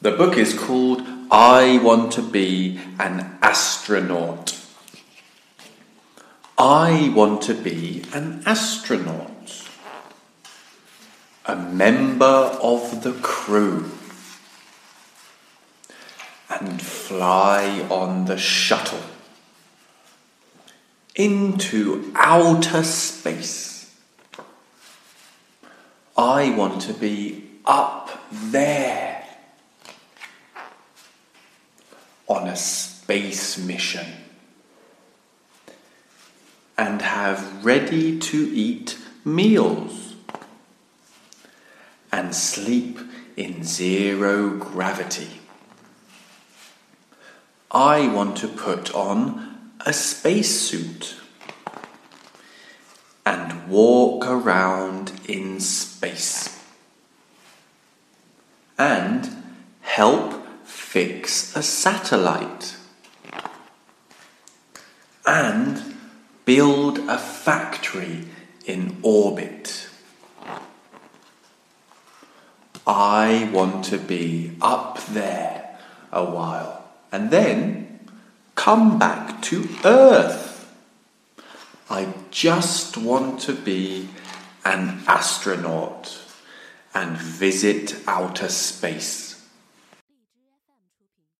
The book is called I Want to Be an Astronaut. I want to be an astronaut, a member of the crew, and fly on the shuttle into outer space. I want to be up there on a space mission and have ready to eat meals and sleep in zero gravity. I want to put on a spacesuit and walk around in space and help fix a satellite and build a factory in orbit. I want to be up there a while and then come back to Earth. I just want to be an astronaut and visit outer space.